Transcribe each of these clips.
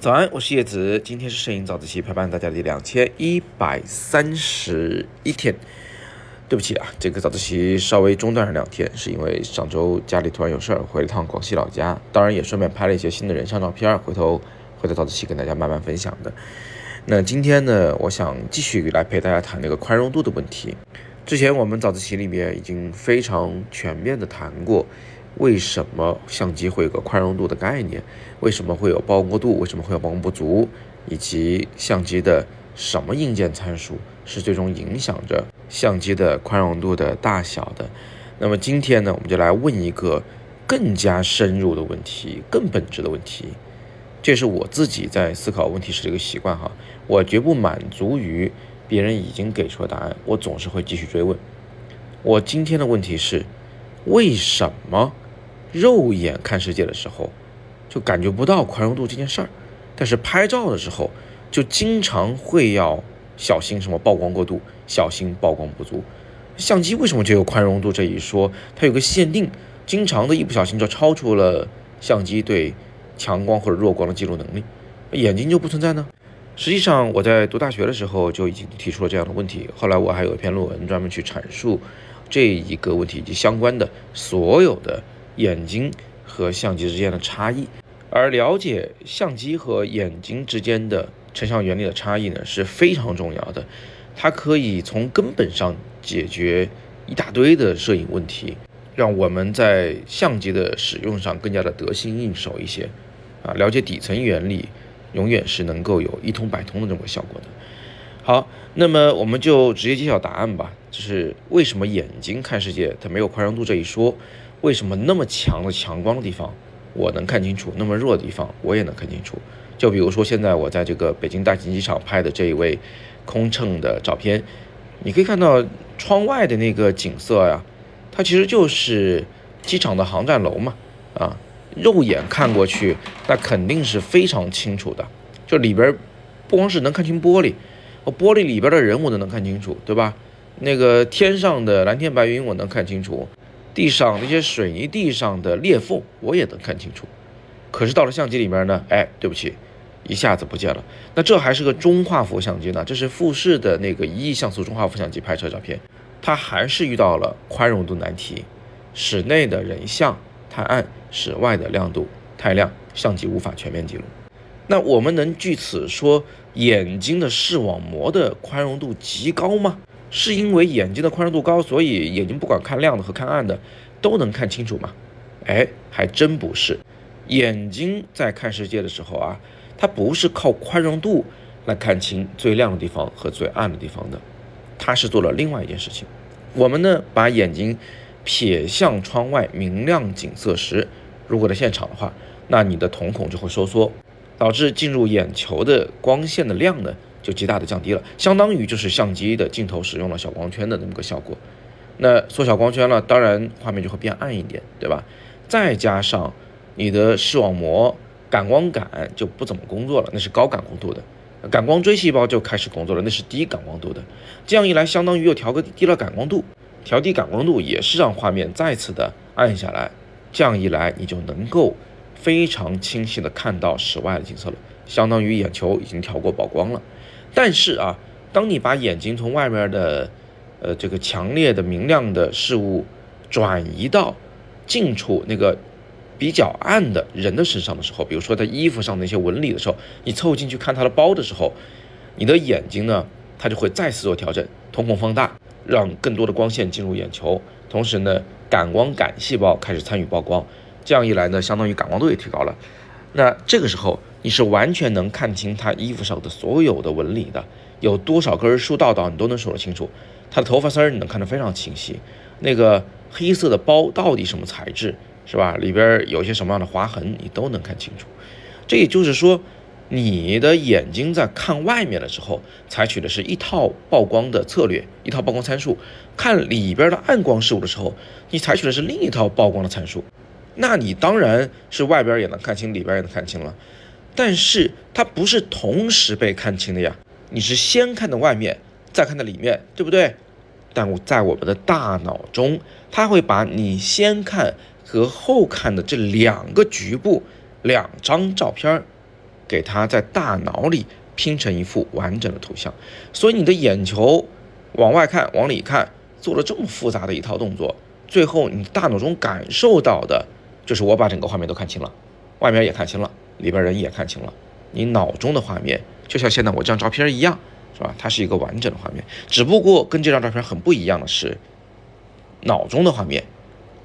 早安，我是叶子，今天是摄影早自习陪伴大家的两千一百三十一天。对不起啊，这个早自习稍微中断了两天，是因为上周家里突然有事儿，回了趟广西老家，当然也顺便拍了一些新的人像照片，回头回头早自习跟大家慢慢分享的。那今天呢，我想继续来陪大家谈那个宽容度的问题。之前我们早自习里面已经非常全面的谈过，为什么相机会有个宽容度的概念，为什么会有曝光度，为什么会有曝光不足，以及相机的什么硬件参数是最终影响着。相机的宽容度的大小的，那么今天呢，我们就来问一个更加深入的问题，更本质的问题。这是我自己在思考问题时的一个习惯哈，我绝不满足于别人已经给出的答案，我总是会继续追问。我今天的问题是，为什么肉眼看世界的时候就感觉不到宽容度这件事儿，但是拍照的时候就经常会要小心什么曝光过度？小心曝光不足，相机为什么就有宽容度这一说？它有个限定，经常的一不小心就超出了相机对强光或者弱光的记录能力，眼睛就不存在呢？实际上我在读大学的时候就已经提出了这样的问题，后来我还有一篇论文专门去阐述这一个问题以及相关的所有的眼睛和相机之间的差异，而了解相机和眼睛之间的成像原理的差异呢是非常重要的。它可以从根本上解决一大堆的摄影问题，让我们在相机的使用上更加的得心应手一些。啊，了解底层原理，永远是能够有一通百通的这么个效果的。好，那么我们就直接揭晓答案吧。就是为什么眼睛看世界它没有宽容度这一说？为什么那么强的强光的地方我能看清楚，那么弱的地方我也能看清楚？就比如说现在我在这个北京大兴机场拍的这一位。空乘的照片，你可以看到窗外的那个景色呀，它其实就是机场的航站楼嘛，啊，肉眼看过去，那肯定是非常清楚的。就里边不光是能看清玻璃，我，玻璃里边的人我都能看清楚，对吧？那个天上的蓝天白云我能看清楚，地上那些水泥地上的裂缝我也能看清楚。可是到了相机里面呢，哎，对不起。一下子不见了，那这还是个中画幅相机呢？这是富士的那个一亿像素中画幅相机拍摄照片，它还是遇到了宽容度难题。室内的人像太暗，室外的亮度太亮，相机无法全面记录。那我们能据此说眼睛的视网膜的宽容度极高吗？是因为眼睛的宽容度高，所以眼睛不管看亮的和看暗的都能看清楚吗？哎，还真不是。眼睛在看世界的时候啊。它不是靠宽容度来看清最亮的地方和最暗的地方的，它是做了另外一件事情。我们呢，把眼睛撇向窗外明亮景色时，如果在现场的话，那你的瞳孔就会收缩，导致进入眼球的光线的量呢就极大的降低了，相当于就是相机的镜头使用了小光圈的那么个效果。那缩小光圈了，当然画面就会变暗一点，对吧？再加上你的视网膜。感光杆就不怎么工作了，那是高感光度的；感光锥细胞就开始工作了，那是低感光度的。这样一来，相当于又调个低了感光度，调低感光度也是让画面再次的暗下来。这样一来，你就能够非常清晰的看到室外的景色了，相当于眼球已经调过曝光了。但是啊，当你把眼睛从外面的，呃，这个强烈的明亮的事物转移到近处那个。比较暗的人的身上的时候，比如说他衣服上的一些纹理的时候，你凑近去看他的包的时候，你的眼睛呢，它就会再次做调整，瞳孔放大，让更多的光线进入眼球，同时呢，感光感细胞开始参与曝光，这样一来呢，相当于感光度也提高了。那这个时候你是完全能看清他衣服上的所有的纹理的，有多少根竖道道你都能数得清楚，他的头发丝儿你能看得非常清晰，那个黑色的包到底什么材质？是吧？里边有些什么样的划痕，你都能看清楚。这也就是说，你的眼睛在看外面的时候，采取的是一套曝光的策略，一套曝光参数；看里边的暗光事物的时候，你采取的是另一套曝光的参数。那你当然是外边也能看清，里边也能看清了。但是它不是同时被看清的呀，你是先看的外面，再看的里面，对不对？但我在我们的大脑中，它会把你先看。和后看的这两个局部两张照片儿，给它在大脑里拼成一幅完整的图像。所以你的眼球往外看、往里看，做了这么复杂的一套动作，最后你大脑中感受到的就是我把整个画面都看清了，外面也看清了，里边人也看清了。你脑中的画面就像现在我这张照片一样，是吧？它是一个完整的画面，只不过跟这张照片很不一样的是，脑中的画面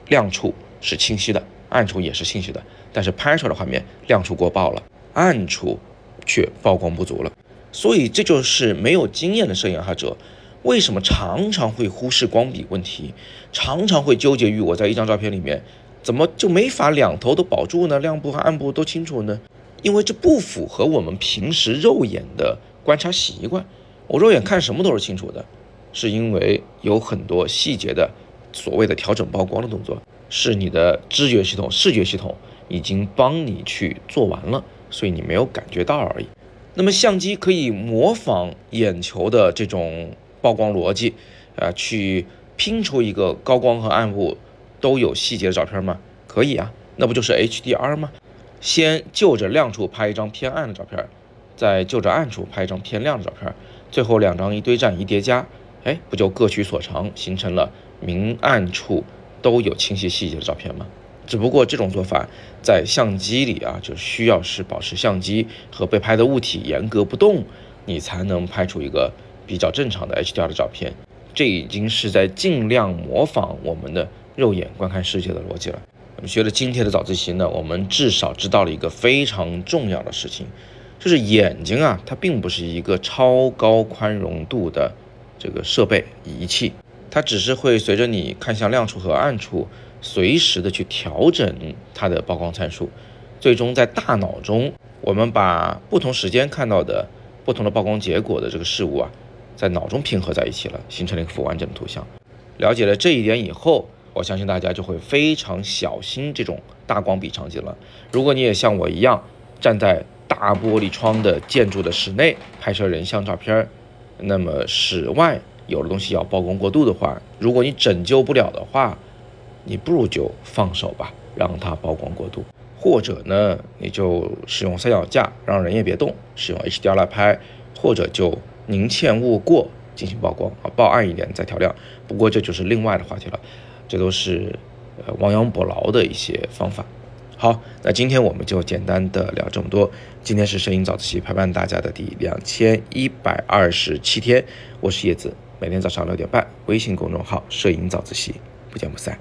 亮处。是清晰的，暗处也是清晰的，但是拍出来的画面亮处过曝了，暗处却曝光不足了。所以这就是没有经验的摄影爱好者为什么常常会忽视光比问题，常常会纠结于我在一张照片里面怎么就没法两头都保住呢？亮部和暗部都清楚呢？因为这不符合我们平时肉眼的观察习惯。我肉眼看什么都是清楚的，是因为有很多细节的所谓的调整曝光的动作。是你的知觉系统、视觉系统已经帮你去做完了，所以你没有感觉到而已。那么相机可以模仿眼球的这种曝光逻辑，啊，去拼出一个高光和暗部都有细节的照片吗？可以啊，那不就是 HDR 吗？先就着亮处拍一张偏暗的照片，再就着暗处拍一张偏亮的照片，最后两张一堆栈一叠加，哎，不就各取所长，形成了明暗处。都有清晰细节的照片吗？只不过这种做法在相机里啊，就需要是保持相机和被拍的物体严格不动，你才能拍出一个比较正常的 HDR 的照片。这已经是在尽量模仿我们的肉眼观看世界的逻辑了。我们学了今天的早自习呢，我们至少知道了一个非常重要的事情，就是眼睛啊，它并不是一个超高宽容度的这个设备仪器。它只是会随着你看向亮处和暗处，随时的去调整它的曝光参数，最终在大脑中，我们把不同时间看到的不同的曝光结果的这个事物啊，在脑中拼合在一起了，形成了一幅完整的图像。了解了这一点以后，我相信大家就会非常小心这种大光比场景了。如果你也像我一样站在大玻璃窗的建筑的室内拍摄人像照片，那么室外。有的东西要曝光过度的话，如果你拯救不了的话，你不如就放手吧，让它曝光过度，或者呢，你就使用三脚架，让人也别动，使用 HDR 来拍，或者就宁欠勿过进行曝光啊，曝暗一点再调亮。不过这就是另外的话题了，这都是呃亡羊补牢的一些方法。好，那今天我们就简单的聊这么多。今天是摄影早自习陪伴大家的第两千一百二十七天，我是叶子。每天早上六点半，微信公众号“摄影早自习”，不见不散。